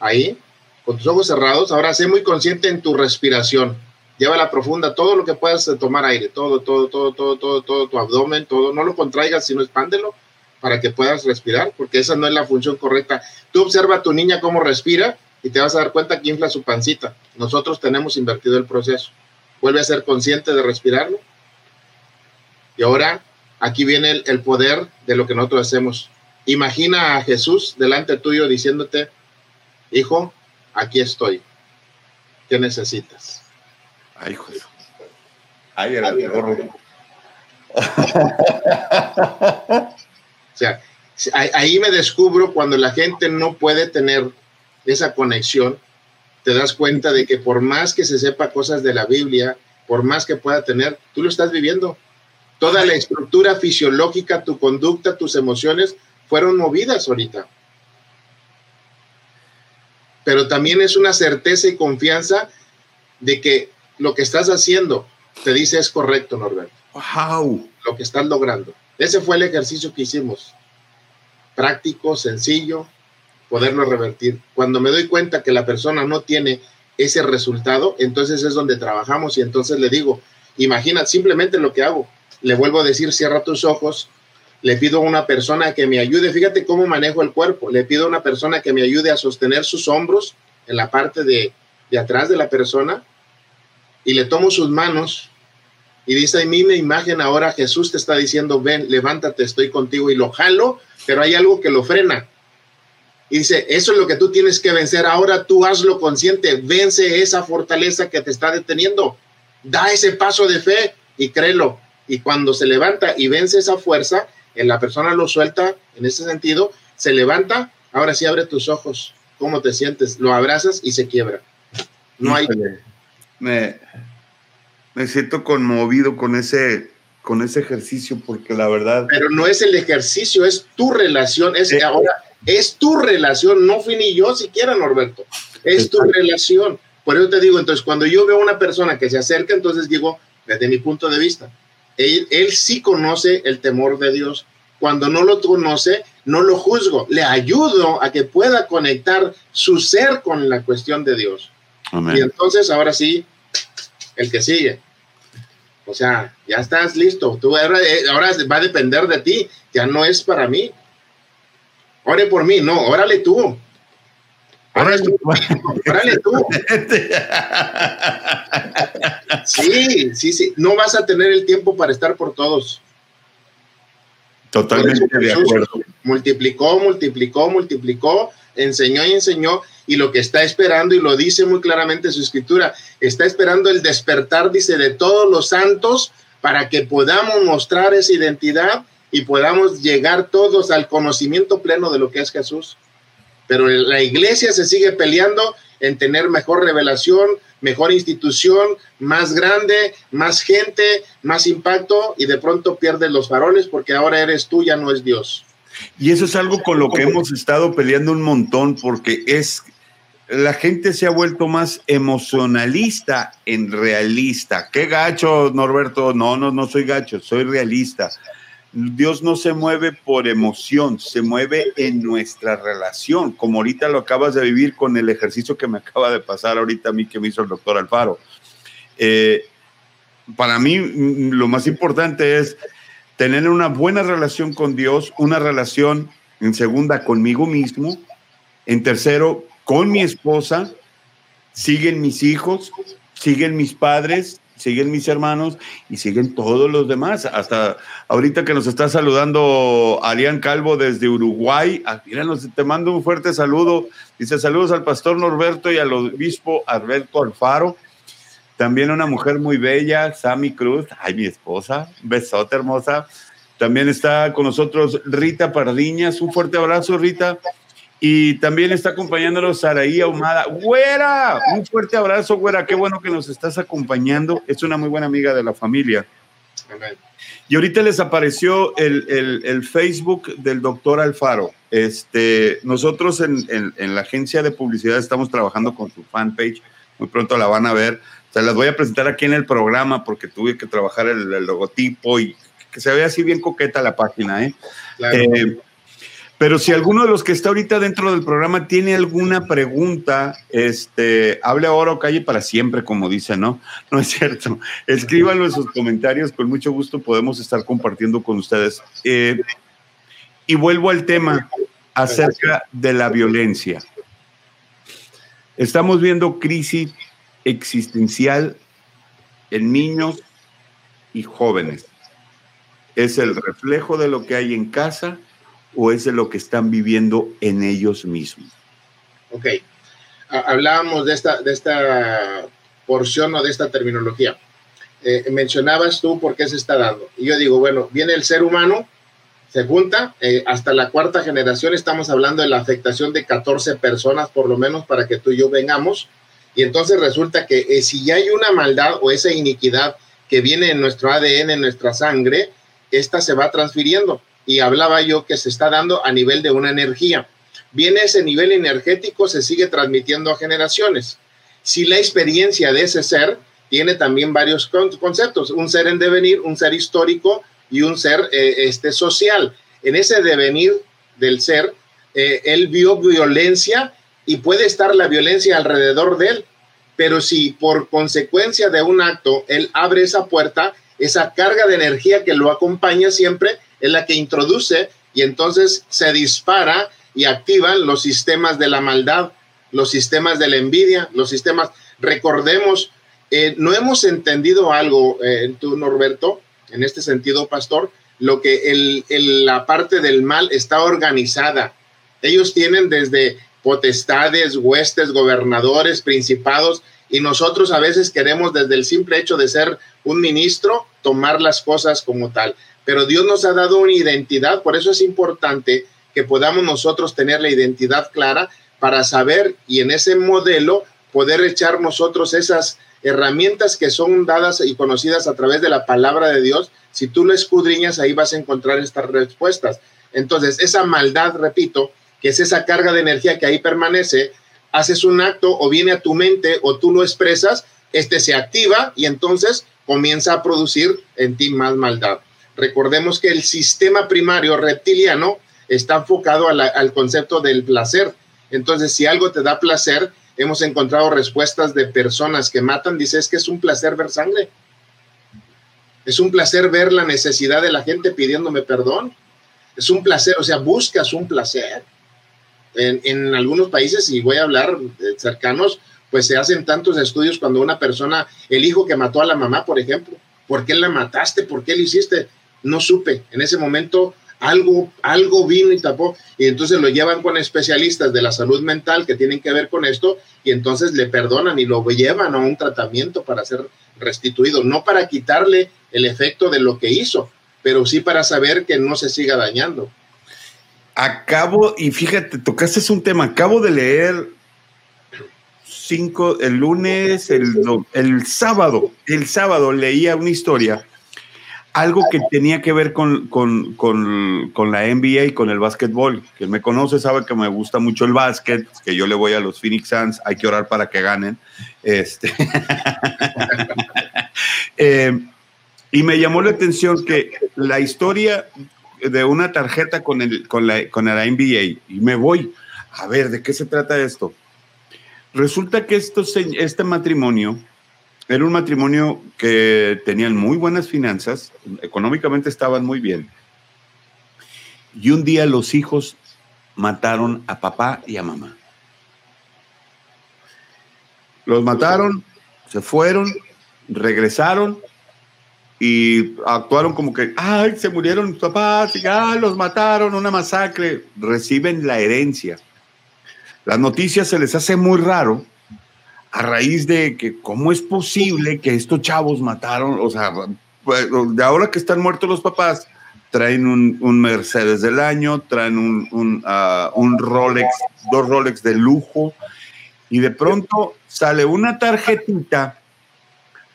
Ahí, con tus ojos cerrados. Ahora sé muy consciente en tu respiración. Llévala profunda, todo lo que puedas tomar aire, todo, todo, todo, todo, todo, todo, tu abdomen, todo. No lo contraigas, sino expándelo para que puedas respirar, porque esa no es la función correcta. Tú observa a tu niña cómo respira y te vas a dar cuenta que infla su pancita. Nosotros tenemos invertido el proceso. Vuelve a ser consciente de respirarlo. Y ahora aquí viene el, poder de lo que nosotros hacemos. Imagina a Jesús delante tuyo diciéndote, hijo, aquí estoy. ¿Qué necesitas? Ay, hijo. Ay, era Ay, O sea, ahí me descubro cuando la gente no puede tener esa conexión, te das cuenta de que por más que se sepa cosas de la Biblia, por más que pueda tener, tú lo estás viviendo. Toda la estructura fisiológica, tu conducta, tus emociones fueron movidas ahorita. Pero también es una certeza y confianza de que lo que estás haciendo, te dice, es correcto, Norberto. Wow. Lo que estás logrando. Ese fue el ejercicio que hicimos. Práctico, sencillo, poderlo revertir. Cuando me doy cuenta que la persona no tiene ese resultado, entonces es donde trabajamos y entonces le digo, imagina simplemente lo que hago. Le vuelvo a decir, cierra tus ojos, le pido a una persona que me ayude, fíjate cómo manejo el cuerpo, le pido a una persona que me ayude a sostener sus hombros en la parte de, de atrás de la persona y le tomo sus manos y dice a mí mi imagen ahora Jesús te está diciendo, ven, levántate, estoy contigo y lo jalo, pero hay algo que lo frena. Y dice, eso es lo que tú tienes que vencer. Ahora tú hazlo consciente, vence esa fortaleza que te está deteniendo. Da ese paso de fe y créelo. Y cuando se levanta y vence esa fuerza, en la persona lo suelta en ese sentido, se levanta, ahora sí abre tus ojos. ¿Cómo te sientes? Lo abrazas y se quiebra. No hay... Me, me siento conmovido con ese, con ese ejercicio porque la verdad... Pero no es el ejercicio, es tu relación, es ahora, es tu relación, no fui ni yo siquiera, Norberto, es tu relación. Por eso te digo, entonces, cuando yo veo a una persona que se acerca, entonces digo, desde mi punto de vista, él, él sí conoce el temor de Dios. Cuando no lo conoce, no lo juzgo, le ayudo a que pueda conectar su ser con la cuestión de Dios. Y entonces, ahora sí, el que sigue. O sea, ya estás listo. Tú ahora, eh, ahora, va a depender de ti. Ya no es para mí. Ore por mí, no, órale tú. Órale tú. Órale tú. Sí, sí, sí. No vas a tener el tiempo para estar por todos. Totalmente de acuerdo. Multiplicó, multiplicó, multiplicó, enseñó y enseñó y lo que está esperando, y lo dice muy claramente su escritura, está esperando el despertar, dice, de todos los santos para que podamos mostrar esa identidad y podamos llegar todos al conocimiento pleno de lo que es Jesús. Pero la iglesia se sigue peleando en tener mejor revelación, mejor institución, más grande, más gente, más impacto y de pronto pierdes los faroles porque ahora eres tú, ya no es Dios. Y eso es algo con lo que hemos estado peleando un montón porque es la gente se ha vuelto más emocionalista en realista. ¿Qué gacho, Norberto? No, no, no soy gacho, soy realista. Dios no se mueve por emoción, se mueve en nuestra relación, como ahorita lo acabas de vivir con el ejercicio que me acaba de pasar ahorita a mí que me hizo el doctor Alfaro. Eh, para mí lo más importante es tener una buena relación con Dios, una relación en segunda conmigo mismo, en tercero con mi esposa, siguen mis hijos, siguen mis padres, siguen mis hermanos y siguen todos los demás. Hasta ahorita que nos está saludando Arián Calvo desde Uruguay. Ah, te mando un fuerte saludo. Dice saludos al pastor Norberto y al obispo Alberto Alfaro. También una mujer muy bella, Sammy Cruz. Ay, mi esposa. Besote hermosa. También está con nosotros Rita Pardiñas. Un fuerte abrazo, Rita. Y también está acompañándonos Saraí Ahumada. ¡Güera! Un fuerte abrazo, güera. Qué bueno que nos estás acompañando. Es una muy buena amiga de la familia. Y ahorita les apareció el, Facebook del doctor Alfaro. Este, nosotros en, la agencia de publicidad estamos trabajando con su fanpage. Muy pronto la van a ver. Se las voy a presentar aquí en el programa porque tuve que trabajar el, logotipo y que se vea así bien coqueta la página. ¿eh? Claro. Eh, pero si alguno de los que está ahorita dentro del programa tiene alguna pregunta, este, hable ahora o calle para siempre, como dice, ¿no? No es cierto. Escríbanlo en sus comentarios, con mucho gusto podemos estar compartiendo con ustedes. Eh, y vuelvo al tema acerca de la violencia. Estamos viendo crisis existencial en niños y jóvenes. Es el reflejo de lo que hay en casa o es lo que están viviendo en ellos mismos? Ok. Hablábamos de esta, de esta porción o de esta terminología. Eh, mencionabas tú por qué se está dando. Y yo digo, bueno, viene el ser humano, se junta, eh, hasta la cuarta generación estamos hablando de la afectación de 14 personas por lo menos para que tú y yo vengamos. Y entonces resulta que eh, si ya hay una maldad o esa iniquidad que viene en nuestro ADN, en nuestra sangre, esta se va transfiriendo y hablaba yo que se está dando a nivel de una energía. Viene ese nivel energético, se sigue transmitiendo a generaciones. Si la experiencia de ese ser tiene también varios conceptos, un ser en devenir, un ser histórico y un ser eh, este, social. En ese devenir del ser, eh, él vio violencia y puede estar la violencia alrededor de él, pero si por consecuencia de un acto él abre esa puerta, esa carga de energía que lo acompaña siempre es la que introduce y entonces se dispara y activan los sistemas de la maldad, los sistemas de la envidia, los sistemas, recordemos, eh, no hemos entendido algo, eh, tú Norberto, en este sentido, pastor, lo que el, la parte del mal está organizada. Ellos tienen desde potestades, huestes, gobernadores, principados, y nosotros a veces queremos desde el simple hecho de ser un ministro tomar las cosas como tal pero Dios nos ha dado una identidad, por eso es importante que podamos nosotros tener la identidad clara para saber y en ese modelo poder echar nosotros esas herramientas que son dadas y conocidas a través de la palabra de Dios. Si tú lo escudriñas, ahí vas a encontrar estas respuestas. Entonces, esa maldad, repito, que es esa carga de energía que ahí permanece, haces un acto o viene a tu mente o tú lo expresas, este se activa y entonces comienza a producir en ti más maldad. Recordemos que el sistema primario reptiliano está enfocado al concepto del placer. Entonces, si algo te da placer, hemos encontrado respuestas de personas que matan, dice, es que es un placer ver sangre. Es un placer ver la necesidad de la gente pidiéndome perdón. Es un placer, o sea, buscas un placer. En, en algunos países, y voy a hablar cercanos, pues se hacen tantos estudios cuando una persona, el hijo que mató a la mamá, por ejemplo, ¿por qué la mataste? ¿Por qué le hiciste? No supe. En ese momento algo, algo vino y tapó. Y entonces lo llevan con especialistas de la salud mental que tienen que ver con esto y entonces le perdonan y lo llevan a un tratamiento para ser restituido, no para quitarle el efecto de lo que hizo, pero sí para saber que no se siga dañando. Acabo, y fíjate, tocaste un tema, acabo de leer cinco, el lunes, el, el sábado, el sábado leía una historia algo que tenía que ver con, la NBA y con el básquetbol. Quien me conoce sabe que me gusta mucho el básquet, que yo le voy a los Phoenix Suns, hay que orar para que ganen. Este. Eh, Y me llamó la atención que la historia de una tarjeta con el, con la, con la NBA, y me voy a ver, ¿de qué se trata esto? Resulta que esto, este matrimonio era un matrimonio que tenían muy buenas finanzas, económicamente estaban muy bien. Y un día los hijos mataron a papá y a mamá. Los mataron, se fueron, regresaron y actuaron como que, ay, se murieron mis papás, ya los mataron, una masacre. Reciben la herencia. Las noticias se les hace muy raro a raíz de que cómo es posible que estos chavos mataron, o sea, pues, de ahora que están muertos los papás, traen un, Mercedes del año, traen un, un, ah, un, Rolex, dos Rolex de lujo, y de pronto sale una tarjetita,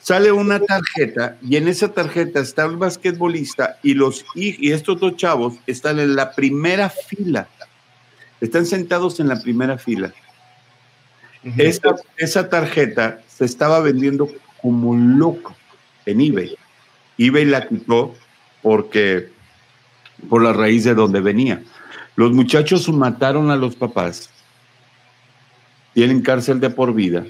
sale una tarjeta, y en esa tarjeta está el basquetbolista y, los, y estos dos chavos están en la primera fila, están sentados en la primera fila esa, tarjeta se estaba vendiendo como loco en eBay. eBay la quitó porque por la raíz de donde venía. Los muchachos mataron a los papás, tienen cárcel de por vida,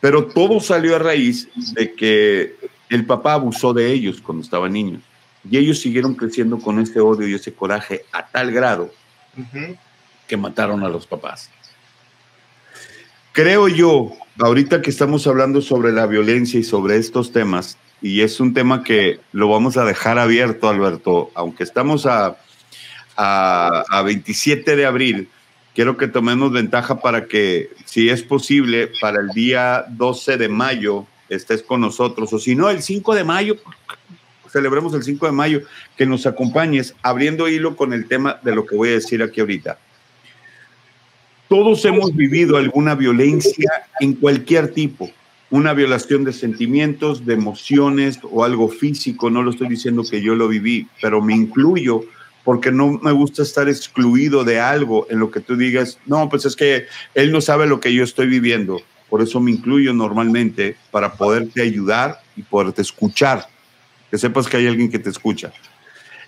pero todo salió a raíz de que el papá abusó de ellos cuando estaban niños. Y ellos siguieron creciendo con ese odio y ese coraje a tal grado que mataron a los papás. Creo yo, ahorita que estamos hablando sobre la violencia y sobre estos temas, y es un tema que lo vamos a dejar abierto, Alberto, aunque estamos a, a, 27 de abril, quiero que tomemos ventaja para que, si es posible, para el día 12 de mayo estés con nosotros, o si no, el 5 de mayo, celebremos el 5 de mayo, que nos acompañes abriendo hilo con el tema de lo que voy a decir aquí ahorita. Todos hemos vivido alguna violencia en cualquier tipo, una violación de sentimientos, de emociones o algo físico. No lo estoy diciendo que yo lo viví, pero me incluyo porque no me gusta estar excluido de algo en lo que tú digas, no, pues es que él no sabe lo que yo estoy viviendo. Por eso me incluyo normalmente para poderte ayudar y poderte escuchar, que sepas que hay alguien que te escucha.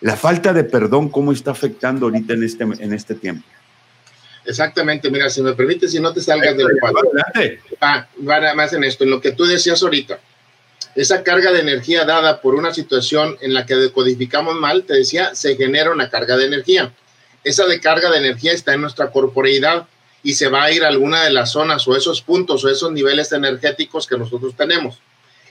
La falta de perdón, ¿cómo está afectando ahorita en este, en este tiempo? Exactamente, mira, si me permite, si no te salgas del cuadro. Va, va más en esto, en lo que tú decías ahorita. Esa carga de energía dada por una situación en la que decodificamos mal, te decía, se genera una carga de energía. Esa de carga de energía está en nuestra corporeidad y se va a ir a alguna de las zonas o esos puntos o esos niveles energéticos que nosotros tenemos.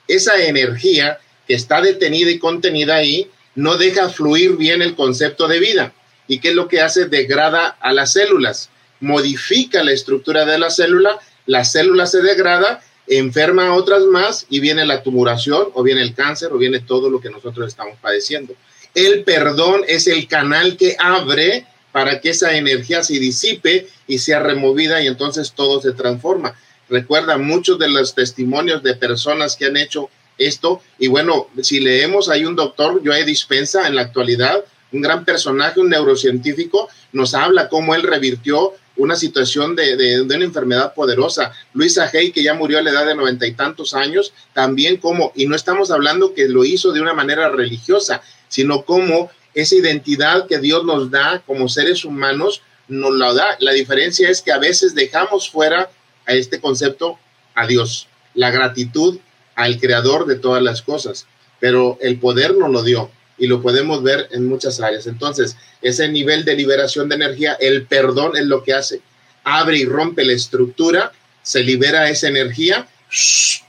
Esa energía que está detenida y contenida ahí no deja fluir bien el concepto de vida. ¿Y qué es lo que hace? Degrada a las células modifica la estructura de la célula, la célula se degrada, enferma a otras más y viene la tumuración o viene el cáncer o viene todo lo que nosotros estamos padeciendo. El perdón es el canal que abre para que esa energía se disipe y sea removida y entonces todo se transforma. Recuerda muchos de los testimonios de personas que han hecho esto y bueno, si leemos, hay un doctor, Joe Dispensa en la actualidad, un gran personaje, un neurocientífico, nos habla cómo él revirtió una situación de, una enfermedad poderosa. Luisa Hay, que ya murió a la edad de noventa y tantos años, también como, y no estamos hablando que lo hizo de una manera religiosa, sino como esa identidad que Dios nos da como seres humanos, nos la da. La diferencia es que a veces dejamos fuera a este concepto a Dios, la gratitud al creador de todas las cosas, pero el poder nos lo dio y lo podemos ver en muchas áreas. Entonces, ese nivel de liberación de energía, el perdón es lo que hace. Abre y rompe la estructura, se libera esa energía,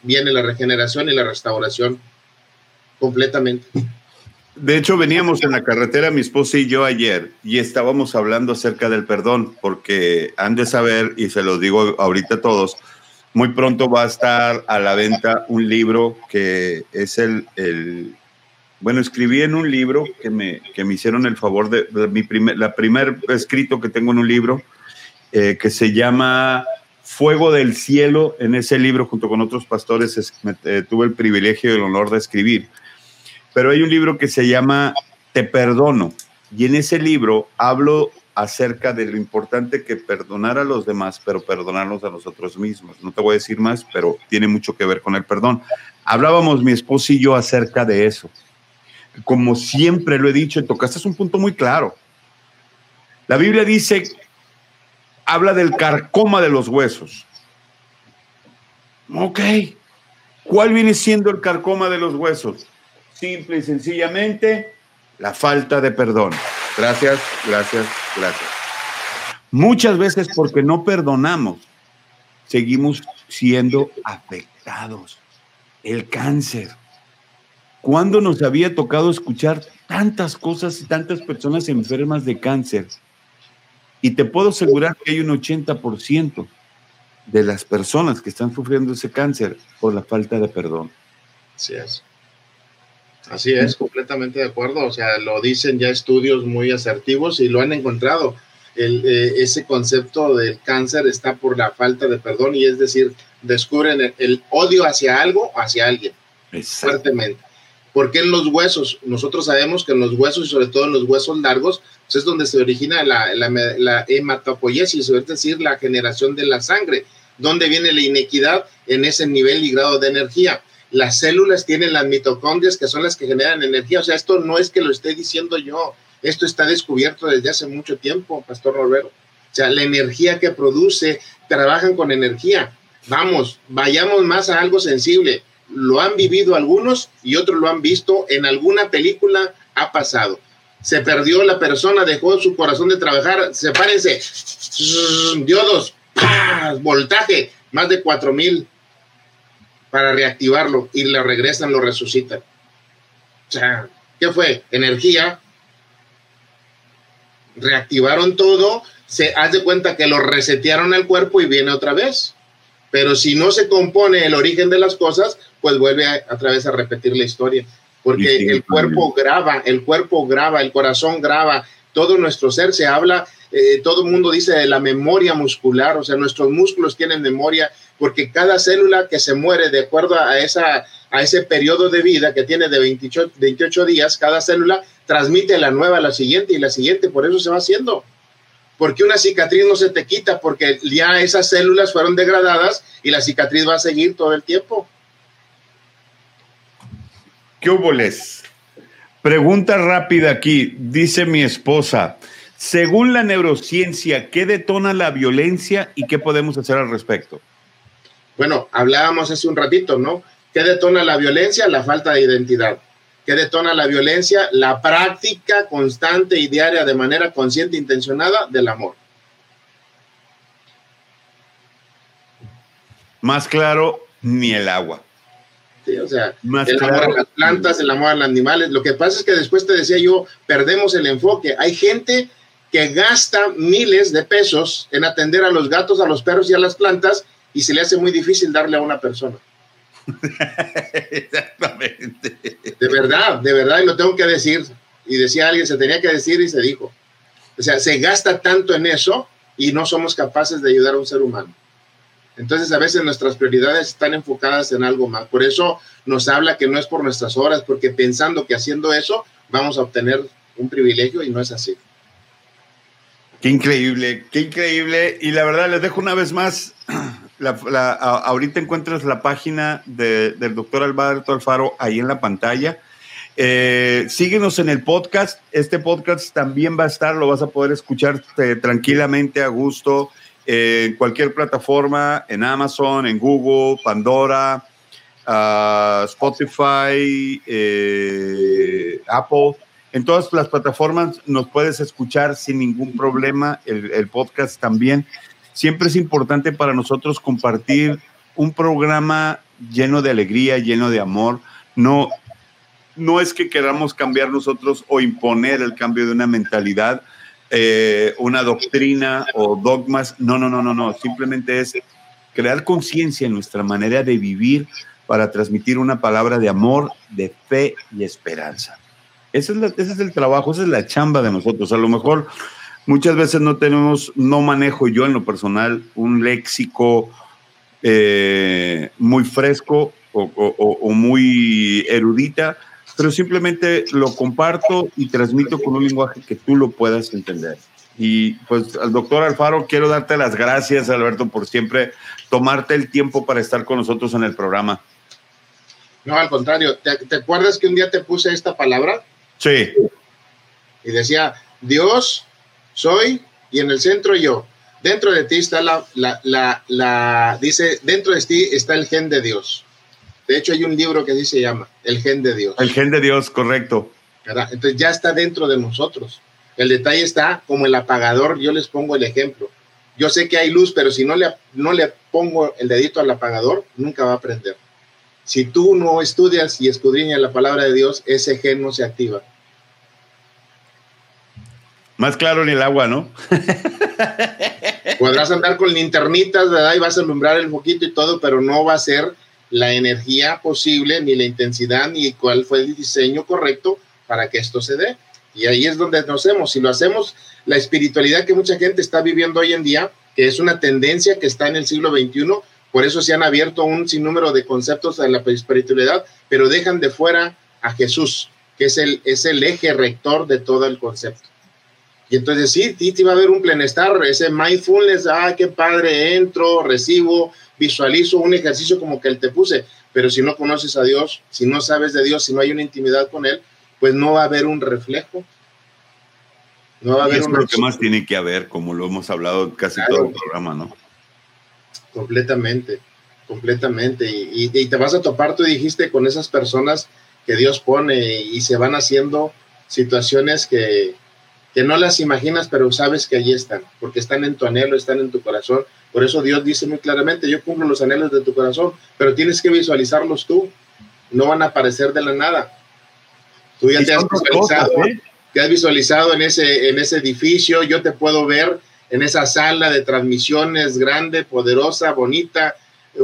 viene la regeneración y la restauración completamente. De hecho, veníamos en la carretera mi esposa y yo ayer y estábamos hablando acerca del perdón, porque han de saber, y se lo digo ahorita a todos, muy pronto va a estar a la venta un libro que es el, el bueno, escribí en un libro que me, que me hicieron el favor de, mi primer, la primer escrito que tengo en un libro eh, que se llama Fuego del Cielo. En ese libro, junto con otros pastores, eh, tuve el privilegio y el honor de escribir. Pero hay un libro que se llama Te Perdono. Y en ese libro hablo acerca de lo importante que perdonar a los demás, pero perdonarnos a nosotros mismos. No te voy a decir más, pero tiene mucho que ver con el perdón. Hablábamos mi esposo y yo acerca de eso. Como siempre lo he dicho, tocaste un punto muy claro. La Biblia dice, habla del carcoma de los huesos. Ok. ¿Cuál viene siendo el carcoma de los huesos? Simple y sencillamente, la falta de perdón. Gracias, gracias, gracias. Muchas veces porque no perdonamos, seguimos siendo afectados. El cáncer. ¿Cuándo nos había tocado escuchar tantas cosas y tantas personas enfermas de cáncer? Y te puedo asegurar que hay un 80% de las personas que están sufriendo ese cáncer por la falta de perdón. Así es. Así es, completamente de acuerdo. O sea, lo dicen ya estudios muy asertivos y lo han encontrado. El, eh, ese concepto del cáncer está por la falta de perdón y es decir, descubren el, odio hacia algo o hacia alguien fuertemente. Porque en los huesos, nosotros sabemos que en los huesos y sobre todo en los huesos largos, pues es donde se origina la, hematopoiesis, es decir, la generación de la sangre, donde viene la inequidad en ese nivel y grado de energía. Las células tienen las mitocondrias que son las que generan energía. O sea, esto no es que lo esté diciendo yo, esto está descubierto desde hace mucho tiempo, Pastor Roberto. O sea, la energía que produce, trabajan con energía. Vamos, vayamos más a algo sensible lo han vivido algunos y otros lo han visto en alguna película, ha pasado. Se perdió la persona, dejó su corazón de trabajar, sepárense, diodos, voltaje, más de cuatro mil para reactivarlo y le regresan, lo resucitan. ¿qué fue? Energía. Reactivaron todo, se hace cuenta que lo resetearon al cuerpo y viene otra vez. Pero si no se compone el origen de las cosas, pues vuelve a, otra vez a repetir la historia. Porque el cuerpo graba, el cuerpo graba, el corazón graba, todo nuestro ser se habla, eh, todo el mundo dice de la memoria muscular, o sea, nuestros músculos tienen memoria, porque cada célula que se muere de acuerdo a, esa, a ese periodo de vida que tiene de 28, 28 días, cada célula transmite la nueva a la siguiente y la siguiente, por eso se va haciendo porque una cicatriz no se te quita, porque ya esas células fueron degradadas y la cicatriz va a seguir todo el tiempo. ¿Qué les? Pregunta rápida aquí, dice mi esposa. Según la neurociencia, ¿qué detona la violencia y qué podemos hacer al respecto? Bueno, hablábamos hace un ratito, ¿no? ¿Qué detona la violencia? La falta de identidad. ¿Qué detona la violencia? La práctica constante y diaria de manera consciente e intencionada del amor. Más claro, ni el agua. Sí, o sea, el amor a las plantas, el amor a los animales. Lo que pasa es que después te decía yo, perdemos el enfoque. Hay gente que gasta miles de pesos en atender a los gatos, a los perros y a las plantas y se le hace muy difícil darle a una persona. Exactamente. De verdad, de verdad, y lo tengo que decir. Y decía alguien, se tenía que decir y se dijo. O sea, se gasta tanto en eso y no somos capaces de ayudar a un ser humano. Entonces, a veces nuestras prioridades están enfocadas en algo más. Por eso nos habla que no es por nuestras horas, porque pensando que haciendo eso vamos a obtener un privilegio y no es así. Qué increíble, qué increíble. Y la verdad, les dejo una vez más la, ahorita encuentras la página del doctor Alberto Alfaro ahí en la pantalla. Eh, síguenos en el podcast. Este podcast también va a estar, lo vas a poder escuchar eh, tranquilamente, a gusto, en cualquier plataforma, en Amazon, en Google, Pandora, uh, Spotify, Apple. En todas las plataformas nos puedes escuchar sin ningún problema, el, el podcast también siempre es importante para nosotros compartir un programa lleno de alegría, lleno de amor. No, no es que queramos cambiar nosotros o imponer el cambio de una mentalidad, eh, una doctrina o dogmas. No, no, no, no, no. Simplemente es crear conciencia en nuestra manera de vivir para transmitir una palabra de amor, de fe y esperanza. Ese es, ese es el trabajo, esa es la chamba de nosotros. A lo mejor Muchas veces no tenemos, no manejo yo en lo personal un léxico eh, muy fresco o, muy erudita, pero simplemente lo comparto y transmito con un lenguaje que tú lo puedas entender. Y pues al doctor Alfaro, quiero darte las gracias, Alberto, por siempre tomarte el tiempo para estar con nosotros en el programa. No, al contrario. ¿Te, acuerdas que un día te puse esta palabra? Sí. Y decía, Dios, soy, y en el centro yo. Dentro de ti está la, la, la, la, dice, dentro de ti está el gen de Dios. De hecho, hay un libro que dice se llama El gen de Dios. El gen de Dios, correcto. Entonces ya está dentro de nosotros. El detalle está como el apagador, yo les pongo el ejemplo. Yo sé que hay luz, pero si no le, no le pongo el dedito al apagador, nunca va a prender. Si tú no estudias y escudriñas la palabra de Dios, ese gen no se activa. Más claro en el agua, ¿no? Podrás andar con linternitas, ¿verdad? Y vas a alumbrar el poquito y todo, pero no va a ser la energía posible, ni la intensidad, ni cuál fue el diseño correcto para que esto se dé. Y ahí es donde nos hacemos. Si lo hacemos, la espiritualidad que mucha gente está viviendo hoy en día, que es una tendencia que está en el siglo XXI, por eso se han abierto un sinnúmero de conceptos de la espiritualidad, pero dejan de fuera a Jesús, que es el, es el eje rector de todo el concepto. Y entonces sí, sí, va a haber un plenestar, ese mindfulness, ah, qué padre, entro, recibo, visualizo un ejercicio como que él te puse, pero si no conoces a Dios, si no sabes de Dios, si no hay una intimidad con Él, pues no va a haber un reflejo. No va a haber es lo que más tiene que haber, como lo hemos hablado casi todo el programa, ¿no? Completamente, completamente. Y, y, te vas a topar, tú dijiste, con esas personas que Dios pone y se van haciendo situaciones que, que no las imaginas, pero sabes que allí están, porque están en tu anhelo, están en tu corazón. Por eso Dios dice muy claramente, yo cumplo los anhelos de tu corazón, pero tienes que visualizarlos tú, no van a aparecer de la nada. Tú ya te has visualizado, ¿eh? te has visualizado en ese, en ese edificio, yo te puedo ver en esa sala de transmisiones grande, poderosa, bonita,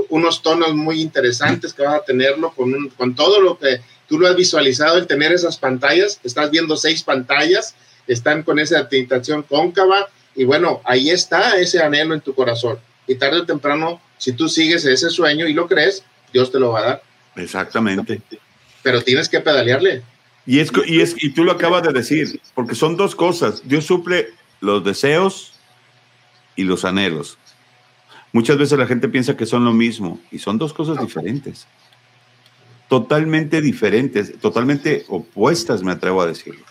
unos tonos muy interesantes que vas a tenerlo con, con todo lo que tú lo has visualizado, el tener esas pantallas, estás viendo seis pantallas, están con esa tentación cóncava y bueno, ahí está ese anhelo en tu corazón. Y tarde o temprano, si tú sigues ese sueño y lo crees, Dios te lo va a dar. Exactamente. Pero tienes que pedalearle. Y, es, y, es, y tú lo acabas de decir, porque son dos cosas. Dios suple los deseos y los anhelos. Muchas veces la gente piensa que son lo mismo y son dos cosas diferentes. Totalmente diferentes, totalmente opuestas, me atrevo a decirlo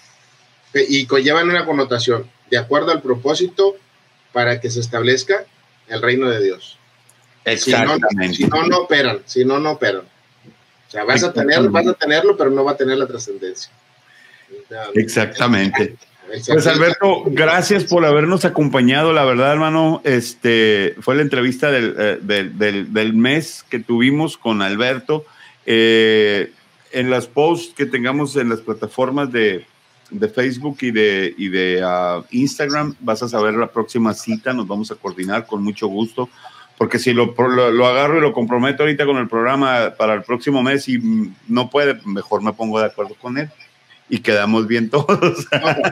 y conllevan una connotación de acuerdo al propósito para que se establezca el reino de Dios. Exactamente. Si no, no, operan, si no, no operan. O sea, vas a, tener, vas a tenerlo, pero no va a tener la trascendencia. Exactamente. Pues Alberto, gracias por habernos acompañado. La verdad, hermano, este fue la entrevista del, eh, del, del, mes que tuvimos con Alberto. Eh, en las posts que tengamos en las plataformas de, de Facebook y de, y de ah, Instagram. Vas a saber la próxima cita, nos vamos a coordinar con mucho gusto, porque si lo, lo, agarro y lo comprometo ahorita con el programa para el próximo mes y no puede, mejor me pongo de acuerdo con él y quedamos bien todos.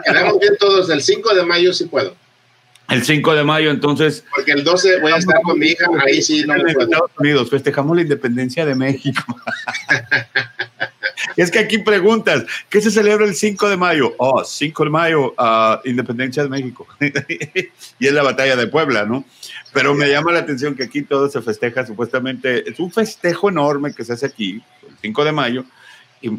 quedamos bien todos, el 5 de mayo sí puedo. El 5 de mayo, entonces. Porque el 12 voy a estar con mi hija, ahí sí no me Estados Unidos, festejamos la independencia de México. es que aquí preguntas, ¿qué se celebra el 5 de mayo? Oh, 5 de mayo, uh, independencia de México. y es la batalla de Puebla, ¿no? Pero me llama la atención que aquí todo se festeja, supuestamente, es un festejo enorme que se hace aquí, el 5 de mayo,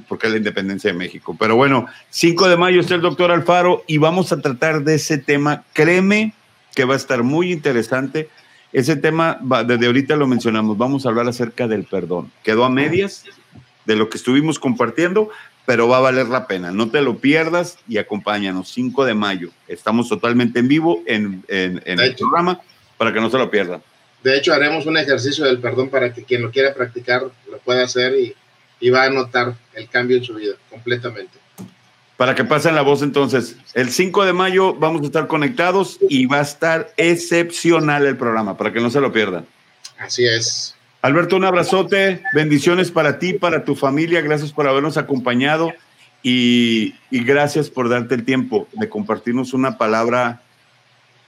porque es la independencia de México. Pero bueno, 5 de mayo está el doctor Alfaro y vamos a tratar de ese tema. Créeme que va a estar muy interesante. Ese tema, desde ahorita lo mencionamos, vamos a hablar acerca del perdón. Quedó a medias de lo que estuvimos compartiendo, pero va a valer la pena. No te lo pierdas y acompáñanos. 5 de mayo. Estamos totalmente en vivo en, el programa para que no se lo pierdan. De hecho, haremos un ejercicio del perdón para que quien lo quiera practicar lo pueda hacer y, y va a notar el cambio en su vida completamente para que pasen la voz entonces. El 5 de mayo vamos a estar conectados y va a estar excepcional el programa, para que no se lo pierdan. Así es. Alberto, un abrazote, bendiciones para ti, para tu familia, gracias por habernos acompañado y, gracias por darte el tiempo de compartirnos una palabra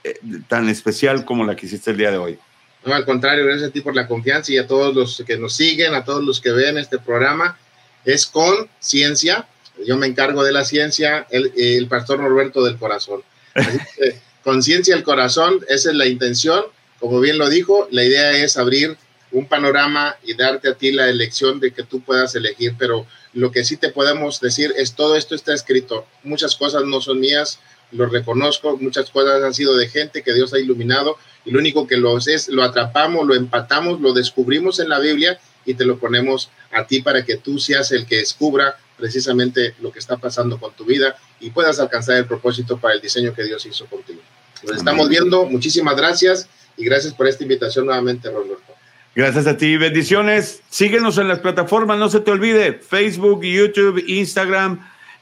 eh, tan especial como la que hiciste el día de hoy. No, al contrario, gracias a ti por la confianza y a todos los que nos siguen, a todos los que ven este programa. Es con ciencia, yo me encargo de la ciencia, el, pastor Norberto del corazón. conciencia del corazón, esa es la intención. Como bien lo dijo, la idea es abrir un panorama y darte a ti la elección de que tú puedas elegir, pero lo que sí te podemos decir es todo esto está escrito. Muchas cosas no son mías, lo reconozco, muchas cosas han sido de gente que Dios ha iluminado y lo único que lo es, lo atrapamos, lo empatamos, lo descubrimos en la Biblia y te lo ponemos a ti para que tú seas el que descubra precisamente lo que está pasando con tu vida y puedas alcanzar el propósito para el diseño que Dios hizo contigo. Nos estamos viendo, muchísimas gracias y gracias por esta invitación nuevamente, Roberto. Gracias a ti, bendiciones. Síguenos en las plataformas, no se te olvide, Facebook, YouTube, Instagram,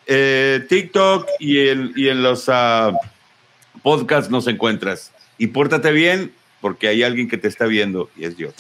eh, TikTok y en, y en los uh, podcasts nos encuentras. Y pórtate bien porque hay alguien que te está viendo y es Dios.